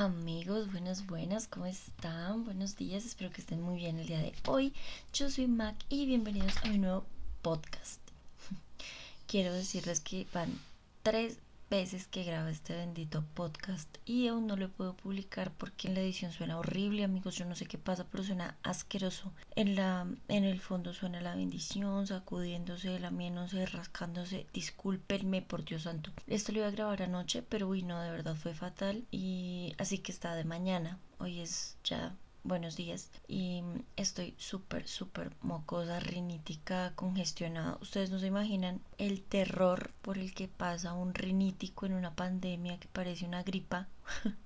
Amigos, buenas, buenas, ¿cómo están? Buenos días, espero que estén muy bien el día de hoy. Yo soy Mac y bienvenidos a mi nuevo podcast. Quiero decirles que van tres veces que grabo este bendito podcast y aún no lo puedo publicar porque en la edición suena horrible, amigos. Yo no sé qué pasa, pero suena asqueroso. En la en el fondo suena la bendición, sacudiéndose, lamiéndose, rascándose. Discúlpenme, por Dios santo. Esto lo iba a grabar anoche, pero uy, no, de verdad fue fatal y así que está de mañana. Hoy es ya buenos días y estoy súper, súper mocosa, rinítica, congestionada. Ustedes no se imaginan el terror por el que pasa un rinítico en una pandemia que parece una gripa.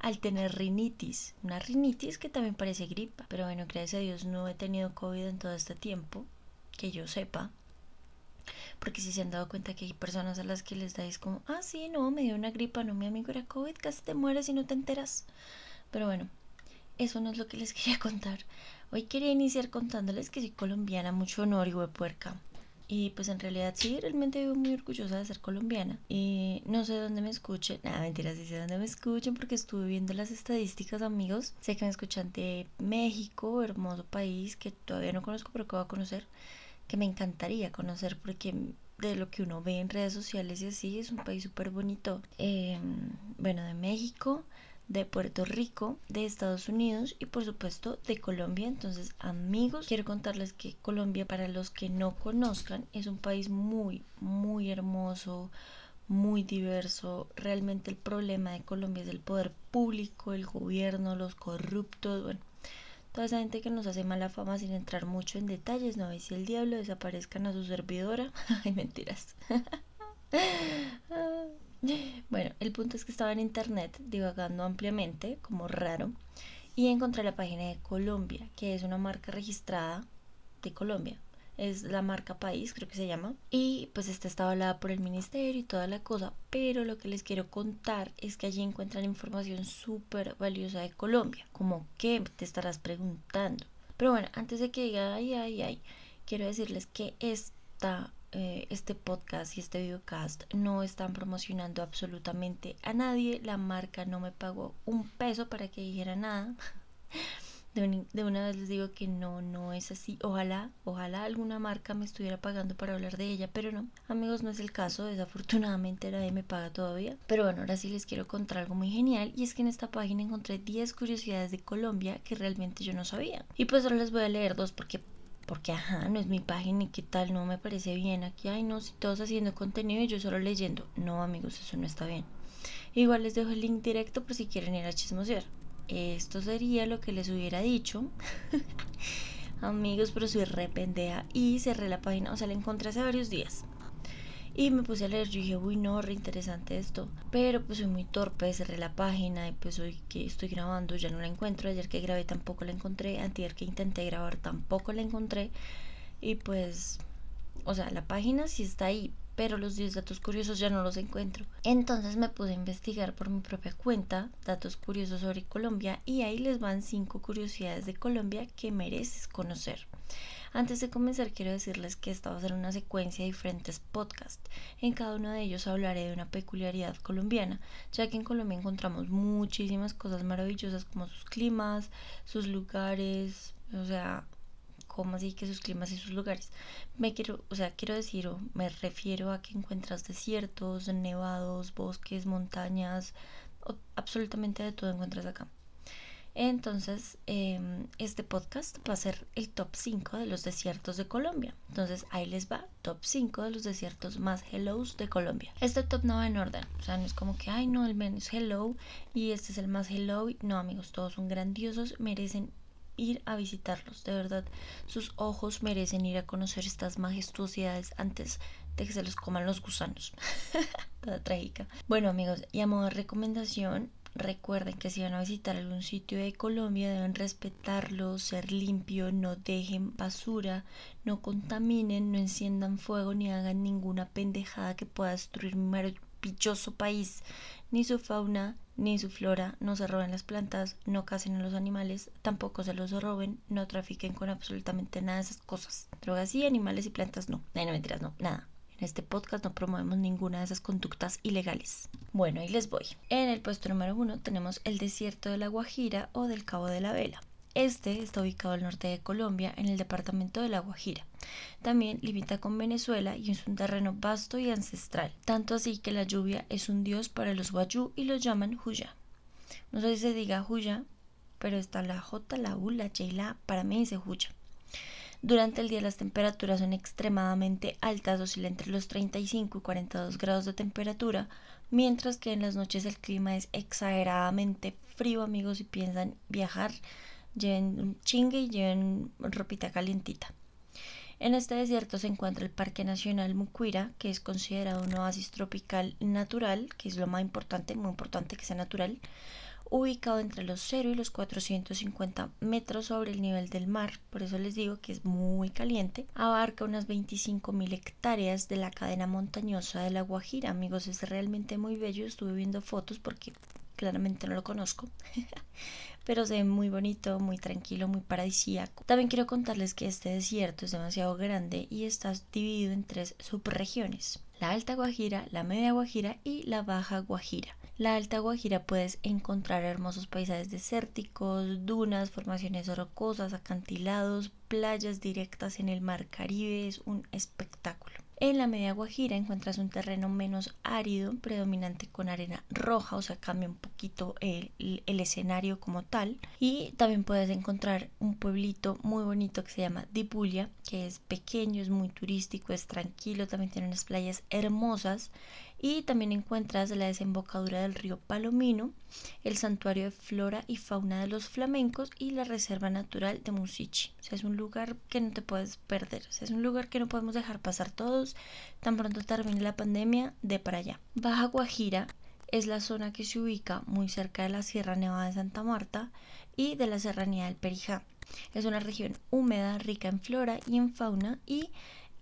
al tener rinitis, una rinitis que también parece gripa, pero bueno, gracias a Dios no he tenido COVID en todo este tiempo, que yo sepa, porque si se han dado cuenta que hay personas a las que les dais como, ah, sí, no, me dio una gripa, no, mi amigo era COVID, casi te mueres y no te enteras. Pero bueno, eso no es lo que les quería contar. Hoy quería iniciar contándoles que soy colombiana, mucho honor y puerca. Y pues en realidad sí, realmente vivo muy orgullosa de ser colombiana. Y no sé dónde me escuchen. Nada, mentira, sí sé dónde me escuchen porque estuve viendo las estadísticas, amigos. Sé que me escuchan de México, hermoso país que todavía no conozco, pero que voy a conocer. Que me encantaría conocer porque de lo que uno ve en redes sociales y así es un país súper bonito. Em, bueno, de México, de Puerto Rico, de Estados Unidos y por supuesto de Colombia. Entonces, amigos, quiero contarles que Colombia, para los que no conozcan, es un país muy, muy hermoso, muy diverso. Realmente el problema de Colombia es el poder público, el gobierno, los corruptos, bueno. Toda esa gente que nos hace mala fama sin entrar mucho en detalles, no veis si el diablo desaparezcan a su servidora. Ay, mentiras. Bueno, el punto es que estaba en internet divagando ampliamente, como raro, y encontré la página de Colombia, que es una marca registrada de Colombia. Es la marca país, creo que se llama. Y pues esta está avalada por el ministerio y toda la cosa. Pero lo que les quiero contar es que allí encuentran información súper valiosa de Colombia. Como que te estarás preguntando. Pero bueno, antes de que diga ay, ay, ay, quiero decirles que esta eh, este podcast y este videocast no están promocionando absolutamente a nadie. La marca no me pagó un peso para que dijera nada. De, una vez les digo que no, no es así. Ojalá, ojalá alguna marca me estuviera pagando para hablar de ella, pero no. Amigos, no es el caso. Desafortunadamente nadie me paga todavía. Pero bueno, ahora sí les quiero contar algo muy genial. Y es que en esta página encontré 10 curiosidades de Colombia que realmente yo no sabía. Y pues ahora les voy a leer dos porque porque ajá, no es mi página y qué tal, no me parece bien. Aquí, ay, no, si todos haciendo contenido y yo solo leyendo. No, amigos, eso no está bien. Igual les dejo el link directo por si quieren ir a chismosear. Esto sería lo que les hubiera dicho. amigos, pero soy re pendeja y cerré la página, o sea, la encontré hace varios días. Y me puse a leer, yo dije, uy, no, re interesante esto. Pero pues soy muy torpe, cerré la página y pues hoy que estoy grabando ya no la encuentro. Ayer que grabé tampoco la encontré. Antier que intenté grabar tampoco la encontré. Y pues, o sea, la página sí está ahí, pero los 10 datos curiosos ya no los encuentro. Entonces me puse a investigar por mi propia cuenta datos curiosos sobre Colombia y ahí les van 5 curiosidades de Colombia que mereces conocer. Antes de comenzar quiero decirles que esta va a ser una secuencia de diferentes podcasts. En cada uno de ellos hablaré de una peculiaridad colombiana, ya que en Colombia encontramos muchísimas cosas maravillosas como sus climas, sus lugares, o sea, como así que sus climas y sus lugares. Me quiero, o sea, quiero decir o me refiero a que encuentras desiertos, nevados, bosques, montañas, absolutamente de todo encuentras acá. Entonces, em, este podcast va a ser el top 5 de los desiertos de Colombia. Entonces, ahí les va, top 5 de los desiertos más hellos de Colombia. Este top no va en orden, o sea, no es como que, ay, no, el menos hello y este es el más hello. No, amigos, todos son grandiosos, merecen ir a visitarlos. De verdad, sus ojos merecen ir a conocer estas majestuosidades antes de que se los coman los gusanos. Toda trágica. Bueno, amigos, y a modo de recomendación, Recuerden que si van a visitar algún sitio de Colombia deben respetarlo, ser limpio, no dejen basura, no contaminen, no enciendan fuego ni hagan ninguna pendejada que pueda destruir maravilloso país, ni su fauna, ni su flora, no se roben las plantas, no casen a los animales, tampoco se los roben, no trafiquen con absolutamente nada de esas cosas. Drogas sí, animales y plantas no. No, mentiras, no, nada. En este podcast no promovemos ninguna de esas conductas ilegales. Bueno, ahí les voy. En el puesto número uno tenemos el desierto de la Guajira o del Cabo de la Vela. Este está ubicado al norte de Colombia, en el departamento de La Guajira. También limita con Venezuela y es un terreno vasto y ancestral, tanto así que la lluvia es un dios para los guayú y lo llaman Huya. No sé si se diga Huya, pero está la J, la U, la y la para mí dice Huya. Durante el día las temperaturas son extremadamente altas, oscila entre los 35 y 42 grados de temperatura, mientras que en las noches el clima es exageradamente frío, amigos, si piensan viajar lleven un chingue y lleven ropita calientita. En este desierto se encuentra el Parque Nacional Mucuira, que es considerado un oasis tropical natural, que es lo más importante, muy importante que sea natural, ubicado entre los 0 y los 450 metros sobre el nivel del mar, por eso les digo que es muy caliente, abarca unas 25.000 hectáreas de la cadena montañosa de la Guajira, amigos, es realmente muy bello, estuve viendo fotos porque claramente no lo conozco, pero se ve muy bonito, muy tranquilo, muy paradisíaco. También quiero contarles que este desierto es demasiado grande y está dividido en tres subregiones, la Alta Guajira, la Media Guajira y la Baja Guajira. La Alta Guajira puedes encontrar hermosos paisajes desérticos, dunas, formaciones rocosas, acantilados, playas directas en el mar Caribe, es un espectáculo. En la media Guajira encuentras un terreno menos árido, predominante con arena roja, o sea, cambia un poquito el, el, escenario como tal. Y también puedes encontrar un pueblito muy bonito que se llama Dipulia, que es pequeño, es muy turístico, es tranquilo, también tiene unas playas hermosas y también encuentras la desembocadura del río Palomino, el santuario de flora y fauna de los flamencos y la reserva natural de Musichi. Es un lugar que no te puedes perder, es un lugar que no podemos dejar pasar todos. Tan pronto termine la pandemia, de para allá. Baja Guajira es la zona que se ubica muy cerca de la Sierra Nevada de Santa Marta y de la Serranía del Perijá. Es una región húmeda, rica en flora y en fauna y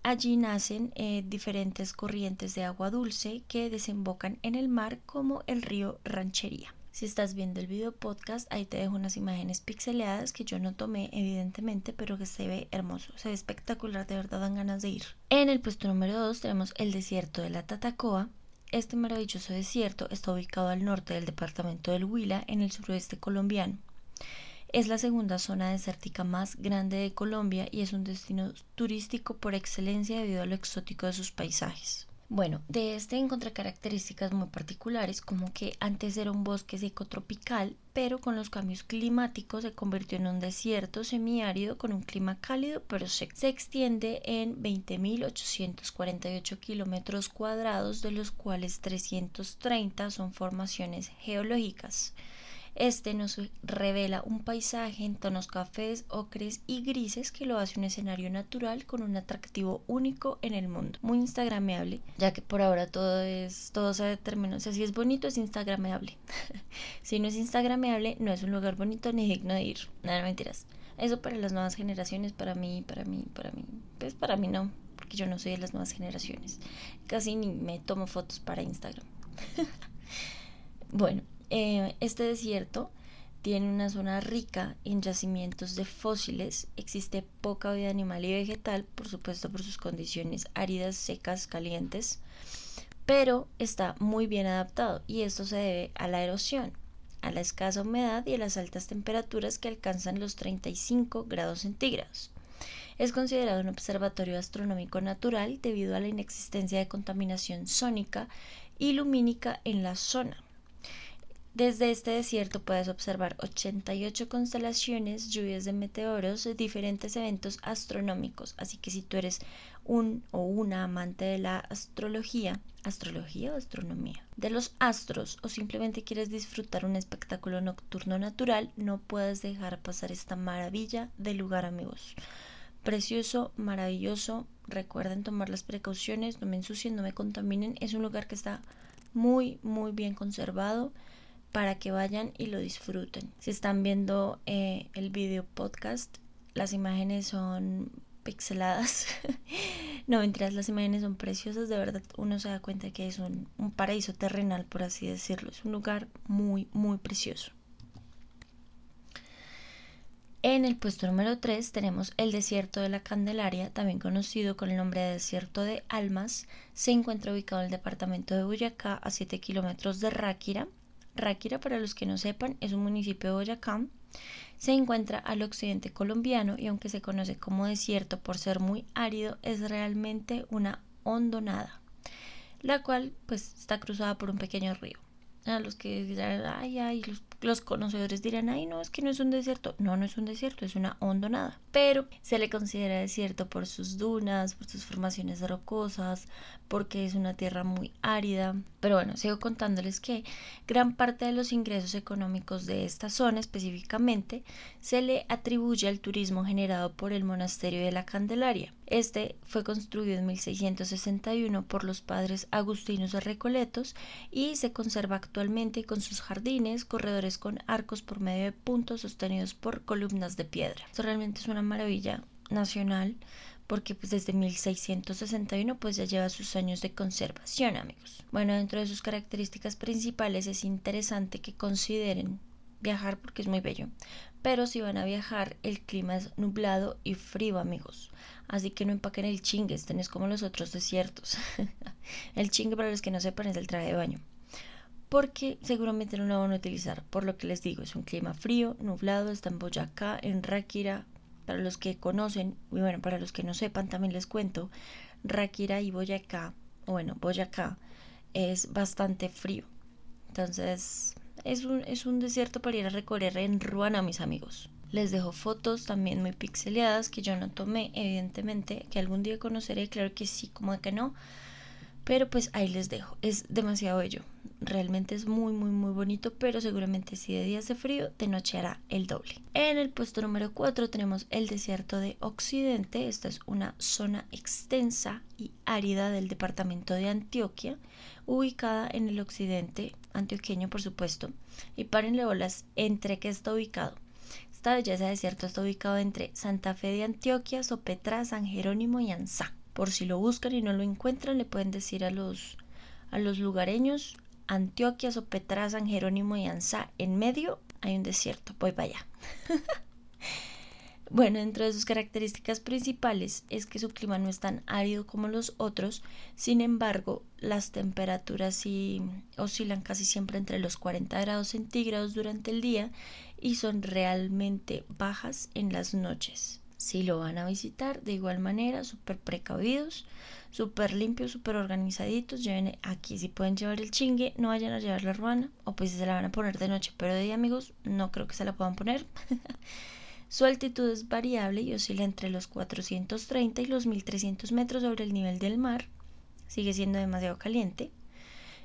Allí nacen eh, diferentes corrientes de agua dulce que desembocan en el mar como el río Ranchería. Si estás viendo el video podcast, ahí te dejo unas imágenes pixeleadas que yo no tomé evidentemente, pero que se ve hermoso, se ve espectacular, de verdad dan ganas de ir. En el puesto número 2 tenemos el desierto de la Tatacoa. Este maravilloso desierto está ubicado al norte del departamento del Huila, en el suroeste colombiano. Es la segunda zona desértica más grande de Colombia y es un destino turístico por excelencia debido a lo exótico de sus paisajes. Bueno, de este encontré características muy particulares, como que antes era un bosque seco tropical, pero con los cambios climáticos se convirtió en un desierto semiárido con un clima cálido pero. Se extiende en 20.848 kilómetros cuadrados, de los cuales 330 son formaciones geológicas. Este nos revela un paisaje en tonos cafés, ocres y grises que lo hace un escenario natural con un atractivo único en el mundo. Muy instagrameable, ya que por ahora todo es, todo se determina, o sea, si es bonito es instagrameable. si no es instagrameable, no es un lugar bonito ni digno de ir. Nada, mentiras. Eso para las nuevas generaciones, para mí, para mí, para mí. Pues para mí no, porque yo no soy de las nuevas generaciones. Casi ni me tomo fotos para Instagram. bueno, eh, este desierto tiene una zona rica en yacimientos de fósiles, existe poca vida animal y vegetal, por supuesto por sus condiciones áridas, secas, calientes, pero está muy bien adaptado y esto se debe a la erosión, a la escasa humedad y a las altas temperaturas que alcanzan los 35 grados centígrados. Es considerado un observatorio astronómico natural debido a la inexistencia de contaminación sónica y lumínica en la zona. Desde este desierto puedes observar 88 constelaciones, lluvias de meteoros, diferentes eventos astronómicos. Así que si tú eres un o una amante de la astrología, astrología o astronomía, de los astros o simplemente quieres disfrutar un espectáculo nocturno natural, no puedes dejar pasar esta maravilla de lugar, amigos. Precioso, maravilloso. Recuerden tomar las precauciones, no me ensucien, no me contaminen. Es un lugar que está muy, muy bien conservado para que vayan y lo disfruten. Si están viendo eh, el video podcast, las imágenes son pixeladas. no mentiras, las imágenes son preciosas, de verdad uno se da cuenta que es un, un paraíso terrenal, por así decirlo. Es un lugar muy, muy precioso. En el puesto número 3 tenemos el desierto de la Candelaria, también conocido con el nombre de desierto de Almas. Se encuentra ubicado en el departamento de Boyacá, a 7 kilómetros de Ráquira. Ráquira, para los que no sepan, es un municipio de Boyacá. Se encuentra al occidente colombiano y aunque se conoce como desierto por ser muy árido, es realmente una hondonada, la cual pues está cruzada por un pequeño río. A los que dirán, ay, ay, los los conocedores dirán, ay, no, es que no es un desierto. No, no es un desierto, es una hondonada. Pero se le considera desierto por sus dunas, por sus formaciones rocosas, porque es una tierra muy árida. Pero bueno, sigo contándoles que gran parte de los ingresos económicos de esta zona específicamente se le atribuye al turismo generado por el monasterio de la Candelaria. Este fue construido en 1661 por los padres agustinos de Recoletos y se conserva actualmente con sus jardines, corredores con arcos por medio de puntos sostenidos por columnas de piedra. Esto realmente es una maravilla nacional porque pues desde 1661 pues ya lleva sus años de conservación amigos. Bueno, dentro de sus características principales es interesante que consideren viajar porque es muy bello, pero si van a viajar el clima es nublado y frío amigos, así que no empaquen el chingue, estén es como los otros desiertos. el chingue para los que no sepan es el traje de baño porque seguramente no lo van a utilizar. Por lo que les digo, es un clima frío, nublado, está en Boyacá, en Ráquira, para los que conocen, y bueno, para los que no sepan, también les cuento, Ráquira y Boyacá, bueno, Boyacá, es bastante frío. Entonces, es un, es un desierto para ir a recorrer en Ruana, mis amigos. Les dejo fotos también muy pixeleadas que yo no tomé, evidentemente, que algún día conoceré, claro que sí, como que no, pero pues ahí les dejo, es demasiado bello. Realmente es muy muy muy bonito, pero seguramente si de día hace frío, de noche hará el doble. En el puesto número 4 tenemos el desierto de Occidente. Esta es una zona extensa y árida del departamento de Antioquia, ubicada en el occidente antioqueño, por supuesto. Y párenle bolas entre que está ubicado. Esta belleza de desierto está ubicado entre Santa Fe de Antioquia, Sopetra, San Jerónimo y Ansá por si lo buscan y no lo encuentran, le pueden decir a los, a los lugareños, Antioquia, Sopetrá, San Jerónimo y Ansá, en medio hay un desierto, voy para allá. bueno, dentro de sus características principales es que su clima no es tan árido como los otros, sin embargo, las temperaturas sí oscilan casi siempre entre los 40 grados centígrados durante el día y son realmente bajas en las noches si lo van a visitar, de igual manera, súper precavidos, súper limpios, súper organizaditos. Lleven aquí, si pueden llevar el chingue, no vayan a llevar la ruana, o pues se la van a poner de noche, pero de día, amigos, no creo que se la puedan poner. Su altitud es variable y oscila entre los 430 y los 1300 metros sobre el nivel del mar. Sigue siendo demasiado caliente.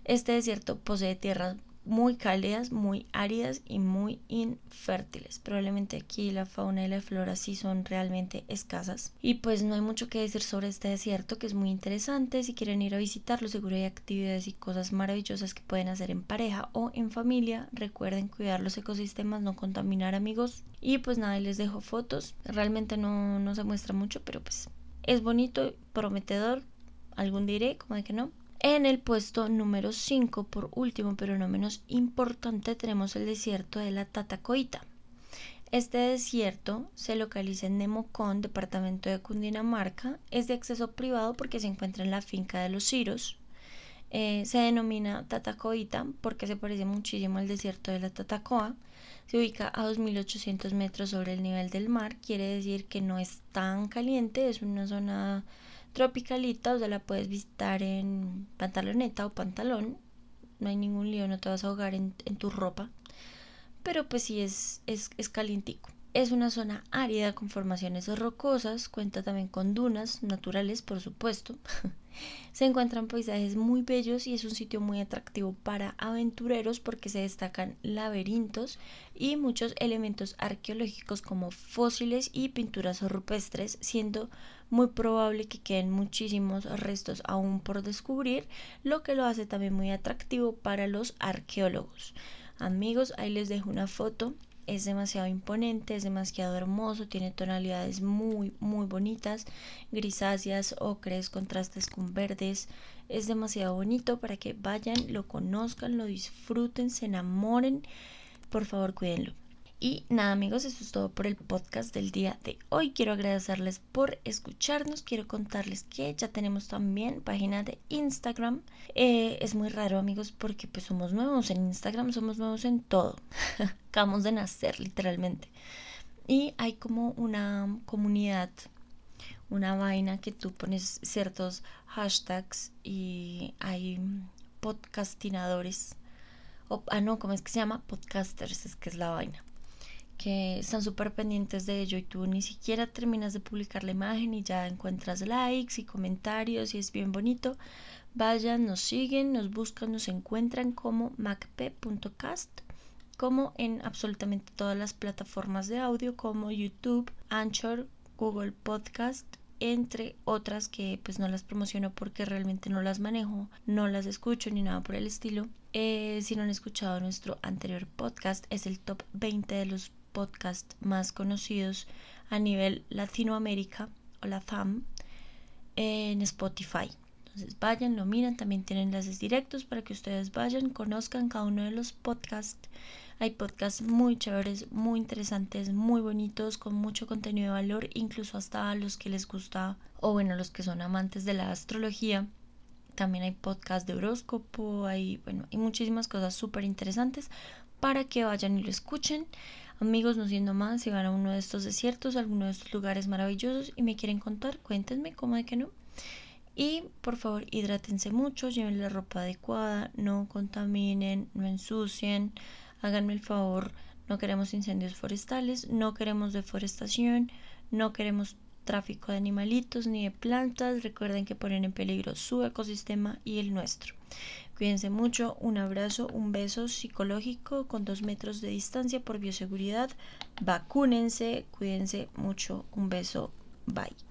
Este desierto posee tierras muy cálidas, muy áridas y muy infértiles. Probablemente aquí la fauna y la flora sí son realmente escasas. Y pues no hay mucho que decir sobre este desierto que es muy interesante. Si quieren ir a visitarlo, seguro hay actividades y cosas maravillosas que pueden hacer en pareja o en familia. Recuerden cuidar los ecosistemas, no contaminar amigos. Y pues nada, les dejo fotos. Realmente no, no se muestra mucho, pero pues es bonito, prometedor. Algún diré, como de que no. En el puesto número 5, por último pero no menos importante, tenemos el desierto de la Tatacoita. Este desierto se localiza en Nemocón, departamento de Cundinamarca. Es de acceso privado porque se encuentra en la finca de los Ciros. Eh, se denomina Tatacoita porque se parece muchísimo al desierto de la Tatacoa. Se ubica a 2.800 metros sobre el nivel del mar. Quiere decir que no es tan caliente, es una zona tropicalita, o sea, la puedes visitar en pantaloneta o pantalón. No hay ningún lío, no te vas a ahogar en, tu ropa. Pero pues sí es, es, es calientico. Es una zona árida con formaciones rocosas, cuenta también con dunas naturales, por supuesto. se encuentran paisajes muy bellos y es un sitio muy atractivo para aventureros porque se destacan laberintos y muchos elementos arqueológicos como fósiles y pinturas rupestres, siendo muy probable que queden muchísimos restos aún por descubrir, lo que lo hace también muy atractivo para los arqueólogos. Amigos, ahí les dejo una foto es demasiado imponente, es demasiado hermoso, tiene tonalidades muy, muy bonitas, grisáceas, ocres, contrastes con verdes. Es demasiado bonito para que vayan, lo conozcan, lo disfruten, se enamoren. Por favor, cuídenlo. Y nada amigos, eso es todo por el podcast del día de hoy. Quiero agradecerles por escucharnos. Quiero contarles que ya tenemos también página de Instagram. Eh, es muy raro amigos porque pues somos nuevos en Instagram, somos nuevos en todo. Acabamos de nacer literalmente. Y hay como una comunidad, una vaina que tú pones ciertos hashtags y hay podcastinadores. ah, no, ¿cómo es que se llama? Podcasters, es que es la vaina que están súper pendientes de ello y tú ni siquiera terminas de publicar la imagen y ya encuentras likes y comentarios y es bien bonito. Vayan, nos siguen, nos buscan, nos encuentran como macp.cast, como en absolutamente todas las plataformas de audio como YouTube, Anchor, Google Podcast, entre otras que pues no las promociono porque realmente no las manejo, no las escucho ni nada por el estilo. Eh, si no han escuchado nuestro anterior podcast, es el top 20 de los podcast más conocidos a nivel Latinoamérica o la FAM en Spotify. Entonces vayan, lo miran, también tienen enlaces directos para que ustedes vayan, conozcan cada uno de los podcasts. Hay podcasts muy chéveres, muy interesantes, muy bonitos, con mucho contenido de valor, incluso hasta a los que les gusta, o bueno, los que son amantes de la astrología. También hay podcasts de horóscopo, hay, bueno, hay muchísimas cosas súper interesantes para que vayan y lo escuchen. Amigos, no siendo más, si van a uno de estos desiertos, a alguno de estos lugares maravillosos y me quieren contar, cuéntenme cómo de que no. Y por favor, hidrátense mucho, lleven la ropa adecuada, no contaminen, no ensucien, háganme el favor, no queremos incendios forestales, no queremos deforestación, no queremos tráfico de animalitos ni de plantas. Recuerden que ponen en peligro su ecosistema y el nuestro. Cuídense mucho, un abrazo, un beso psicológico con dos metros de distancia por bioseguridad. Vacúnense, cuídense mucho, un beso, bye.